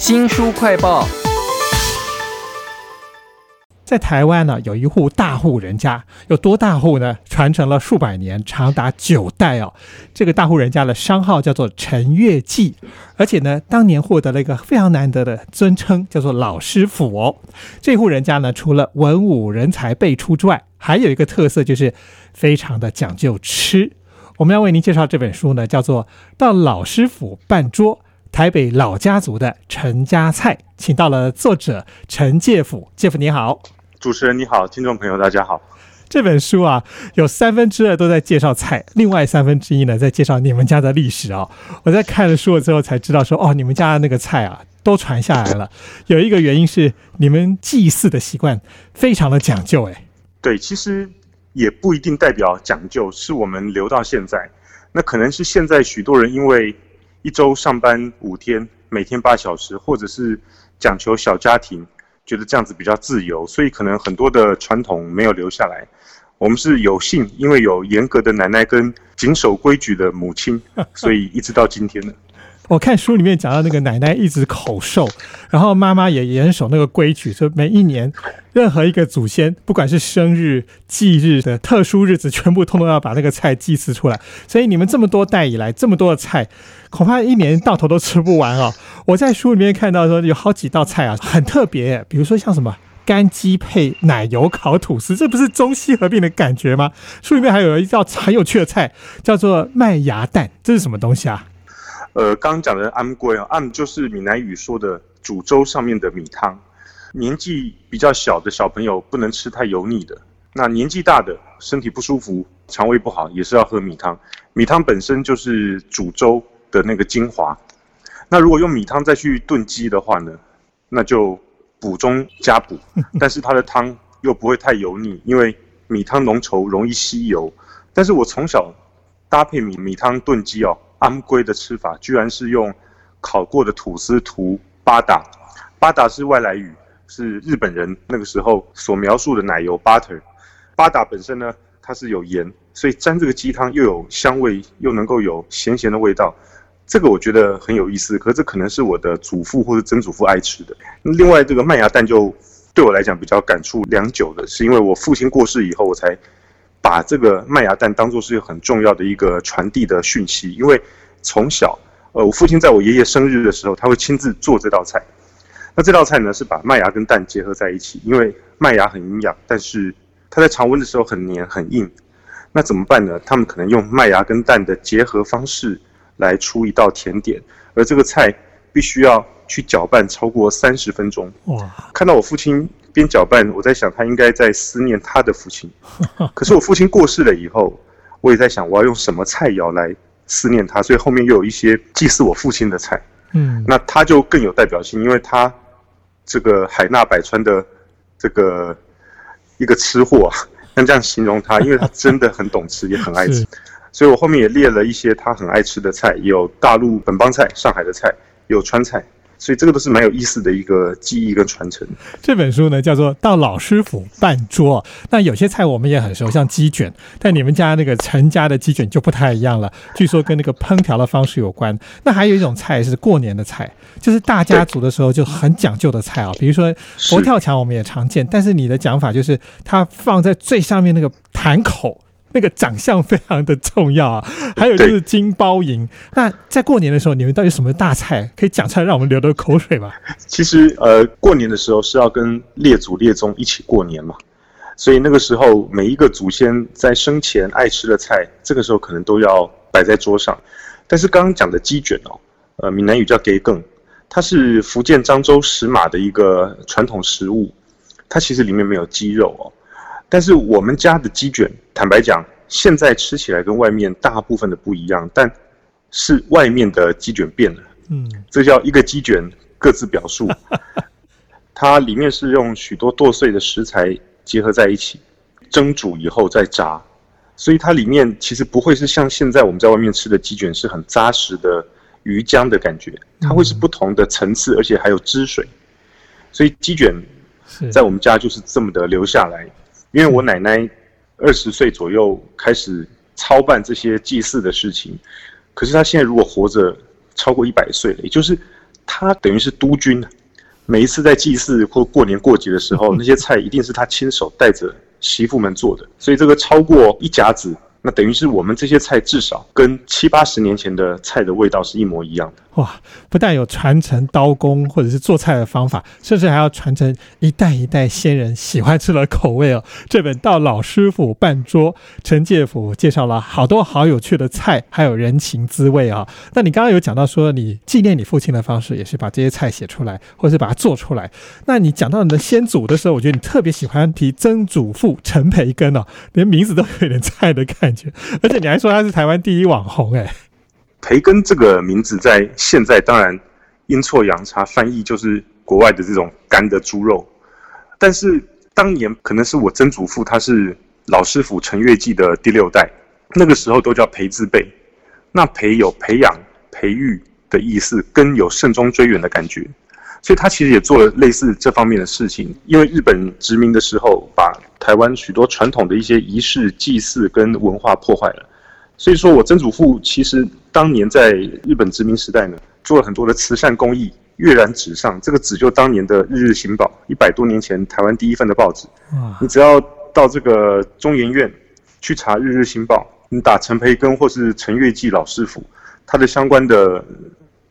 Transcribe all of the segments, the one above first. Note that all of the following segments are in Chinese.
新书快报。在台湾呢，有一户大户人家，有多大户呢？传承了数百年，长达九代哦。这个大户人家的商号叫做陈月记，而且呢，当年获得了一个非常难得的尊称，叫做老师傅哦。这户人家呢，除了文武人才辈出之外，还有一个特色就是非常的讲究吃。我们要为您介绍这本书呢，叫做《到老师傅办桌》。台北老家族的陈家菜，请到了作者陈介甫。介甫你好。主持人你好，听众朋友大家好。这本书啊，有三分之二都在介绍菜，另外三分之一呢，在介绍你们家的历史哦。我在看了书了之后才知道，说哦，你们家的那个菜啊，都传下来了。有一个原因是你们祭祀的习惯非常的讲究，哎。对，其实也不一定代表讲究，是我们留到现在。那可能是现在许多人因为一周上班五天，每天八小时，或者是讲求小家庭。觉得这样子比较自由，所以可能很多的传统没有留下来。我们是有幸，因为有严格的奶奶跟谨守规矩的母亲，所以一直到今天呢。我看书里面讲到那个奶奶一直口授，然后妈妈也严守那个规矩，说每一年任何一个祖先，不管是生日、忌日的特殊日子，全部通通要把那个菜祭祀出来。所以你们这么多代以来，这么多的菜，恐怕一年到头都吃不完哦。我在书里面看到说有好几道菜啊，很特别，比如说像什么干鸡配奶油烤吐司，这不是中西合并的感觉吗？书里面还有一道很有趣的菜，叫做麦芽蛋，这是什么东西啊？呃，刚刚讲的安龟啊，安就是闽南语说的煮粥上面的米汤。年纪比较小的小朋友不能吃太油腻的，那年纪大的身体不舒服、肠胃不好也是要喝米汤。米汤本身就是煮粥的那个精华。那如果用米汤再去炖鸡的话呢，那就补中加补，但是它的汤又不会太油腻，因为米汤浓稠容易吸油。但是我从小搭配米米汤炖鸡哦。安龟的吃法居然是用烤过的吐司涂巴达，巴达是外来语，是日本人那个时候所描述的奶油 butter。巴达本身呢，它是有盐，所以沾这个鸡汤又有香味，又能够有咸咸的味道。这个我觉得很有意思，可这可能是我的祖父或者曾祖父爱吃的。另外，这个麦芽蛋就对我来讲比较感触良久的，是因为我父亲过世以后，我才。把这个麦芽蛋当做是很重要的一个传递的讯息，因为从小，呃，我父亲在我爷爷生日的时候，他会亲自做这道菜。那这道菜呢，是把麦芽跟蛋结合在一起，因为麦芽很营养，但是它在常温的时候很黏很硬。那怎么办呢？他们可能用麦芽跟蛋的结合方式来出一道甜点，而这个菜必须要去搅拌超过三十分钟。哇！看到我父亲。边搅拌，我在想他应该在思念他的父亲。可是我父亲过世了以后，我也在想我要用什么菜肴来思念他，所以后面又有一些祭祀我父亲的菜。嗯，那他就更有代表性，因为他这个海纳百川的这个一个吃货，像这样形容他，因为他真的很懂吃，也很爱吃。所以我后面也列了一些他很爱吃的菜，有大陆本帮菜、上海的菜，有川菜。所以这个都是蛮有意思的一个记忆跟传承。这本书呢叫做《到老师傅办桌》，那有些菜我们也很熟，像鸡卷，但你们家那个陈家的鸡卷就不太一样了，据说跟那个烹调的方式有关。那还有一种菜是过年的菜，就是大家族的时候就很讲究的菜啊，比如说佛跳墙，我们也常见，但是你的讲法就是它放在最上面那个坛口。那个长相非常的重要啊，还有就是金包银。那在过年的时候，你们到底什么大菜可以讲出来，让我们流流口水吧？其实，呃，过年的时候是要跟列祖列宗一起过年嘛，所以那个时候每一个祖先在生前爱吃的菜，这个时候可能都要摆在桌上。但是刚刚讲的鸡卷哦，呃，闽南语叫给梗，它是福建漳州石马的一个传统食物，它其实里面没有鸡肉哦。但是我们家的鸡卷，坦白讲，现在吃起来跟外面大部分的不一样，但是外面的鸡卷变了。嗯，这叫一个鸡卷各自表述。它里面是用许多剁碎的食材结合在一起，蒸煮以后再炸，所以它里面其实不会是像现在我们在外面吃的鸡卷是很扎实的鱼浆的感觉，它会是不同的层次，而且还有汁水。所以鸡卷在我们家就是这么的留下来。因为我奶奶二十岁左右开始操办这些祭祀的事情，可是她现在如果活着超过一百岁了，也就是她等于是督军，每一次在祭祀或过年过节的时候，那些菜一定是她亲手带着媳妇们做的，所以这个超过一甲子。那等于是我们这些菜至少跟七八十年前的菜的味道是一模一样的。哇！不但有传承刀工或者是做菜的方法，甚至还要传承一代一代先人喜欢吃的口味哦。这本《到老师傅办桌》，陈介甫介绍了好多好有趣的菜，还有人情滋味啊。那你刚刚有讲到说，你纪念你父亲的方式也是把这些菜写出来，或者是把它做出来。那你讲到你的先祖的时候，我觉得你特别喜欢提曾祖父陈培根哦，连名字都有点 菜的感，而且你还说他是台湾第一网红哎。培根这个名字在现在当然阴错阳差翻译就是国外的这种干的猪肉，但是当年可能是我曾祖父他是老师傅陈月记的第六代，那个时候都叫培字辈，那培有培养、培育的意思，根有慎终追远的感觉，所以他其实也做了类似这方面的事情。因为日本殖民的时候，把台湾许多传统的一些仪式、祭祀跟文化破坏了。所以说我曾祖父其实当年在日本殖民时代呢，做了很多的慈善公益，跃然纸上。这个纸就当年的《日日新报》，一百多年前台湾第一份的报纸。你只要到这个中研院去查《日日新报》，你打陈培根或是陈月记老师傅，他的相关的。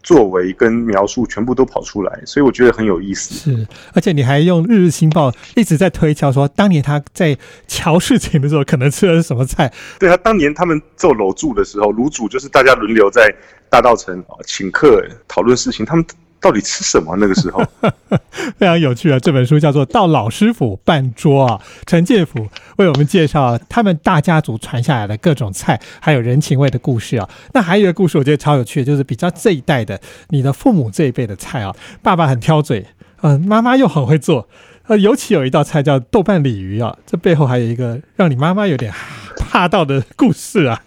作为跟描述全部都跑出来，所以我觉得很有意思。是，而且你还用《日日新报》一直在推敲，说当年他在乔事情的时候，可能吃的是什么菜。对啊，当年他们做楼主的时候，楼主就是大家轮流在大道城请客讨论事情，他们。到底吃什么？那个时候 非常有趣啊！这本书叫做《到老师傅办桌》啊，陈建甫为我们介绍他们大家族传下来的各种菜，还有人情味的故事啊。那还有一个故事，我觉得超有趣的，就是比较这一代的你的父母这一辈的菜啊，爸爸很挑嘴，嗯，妈妈又很会做，呃，尤其有一道菜叫豆瓣鲤鱼啊，这背后还有一个让你妈妈有点怕到的故事啊。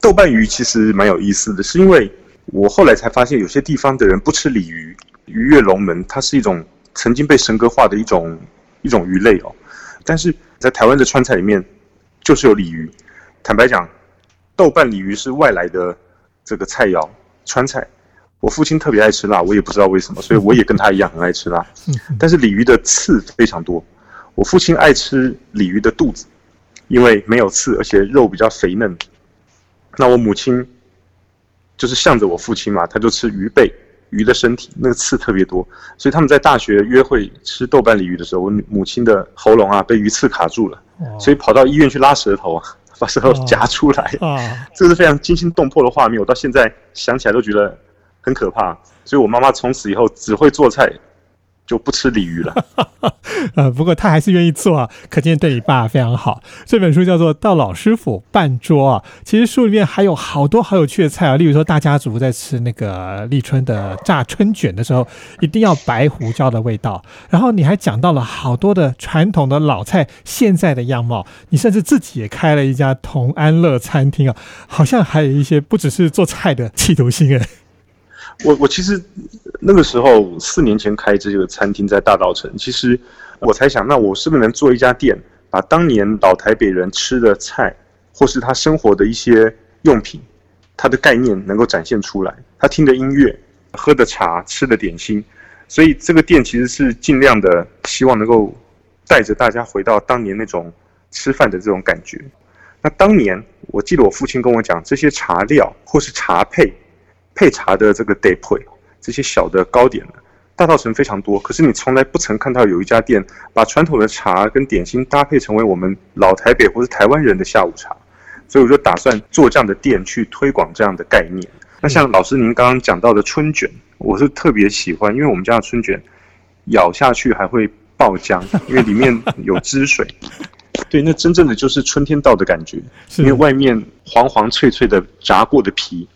豆瓣鱼其实蛮有意思的，是因为。我后来才发现，有些地方的人不吃鲤鱼，鱼跃龙门，它是一种曾经被神格化的一种一种鱼类哦。但是在台湾的川菜里面，就是有鲤鱼。坦白讲，豆瓣鲤鱼是外来的这个菜肴，川菜。我父亲特别爱吃辣，我也不知道为什么，所以我也跟他一样很爱吃辣。但是鲤鱼的刺非常多，我父亲爱吃鲤鱼的肚子，因为没有刺，而且肉比较肥嫩。那我母亲。就是向着我父亲嘛，他就吃鱼背，鱼的身体那个刺特别多，所以他们在大学约会吃豆瓣鲤鱼的时候，我母亲的喉咙啊被鱼刺卡住了，所以跑到医院去拉舌头啊，把舌头夹出来，这是非常惊心动魄的画面，我到现在想起来都觉得很可怕，所以我妈妈从此以后只会做菜。就不吃鲤鱼了，呃，不过他还是愿意做啊，可见对你爸非常好。这本书叫做《到老师傅半桌》啊，其实书里面还有好多好有趣的菜啊，例如说大家族在吃那个立春的炸春卷的时候，一定要白胡椒的味道。然后你还讲到了好多的传统的老菜现在的样貌，你甚至自己也开了一家同安乐餐厅啊，好像还有一些不只是做菜的企图心哎。我我其实那个时候四年前开这个餐厅在大道城，其实我才想，那我是不是能做一家店，把当年老台北人吃的菜，或是他生活的一些用品，他的概念能够展现出来，他听的音乐、喝的茶、吃的点心，所以这个店其实是尽量的希望能够带着大家回到当年那种吃饭的这种感觉。那当年我记得我父亲跟我讲，这些茶料或是茶配。配茶的这个 day 配，这些小的糕点呢，大稻城非常多。可是你从来不曾看到有一家店把传统的茶跟点心搭配成为我们老台北或是台湾人的下午茶。所以我就打算做这样的店去推广这样的概念。那像老师您刚刚讲到的春卷，我是特别喜欢，因为我们家的春卷咬下去还会爆浆，因为里面有汁水。对，那真正的就是春天到的感觉，因为外面黄黄脆脆的炸过的皮。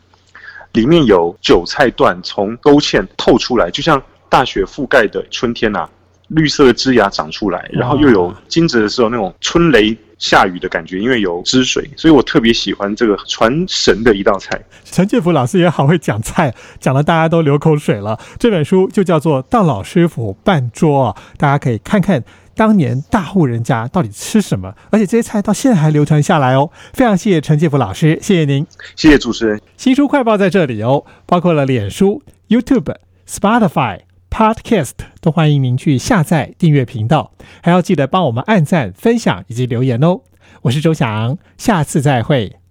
里面有韭菜段从勾芡透出来，就像大雪覆盖的春天呐，绿色的枝芽长出来，然后又有惊蛰的时候那种春雷下雨的感觉，因为有汁水，所以我特别喜欢这个传神的一道菜。陈建福老师也好会讲菜，讲的大家都流口水了。这本书就叫做《到老师傅办桌》，大家可以看看。当年大户人家到底吃什么？而且这些菜到现在还流传下来哦。非常谢谢陈介福老师，谢谢您，谢谢主持人。新书快报在这里哦，包括了脸书、YouTube、Spotify、Podcast 都欢迎您去下载订阅频道，还要记得帮我们按赞、分享以及留言哦。我是周翔，下次再会。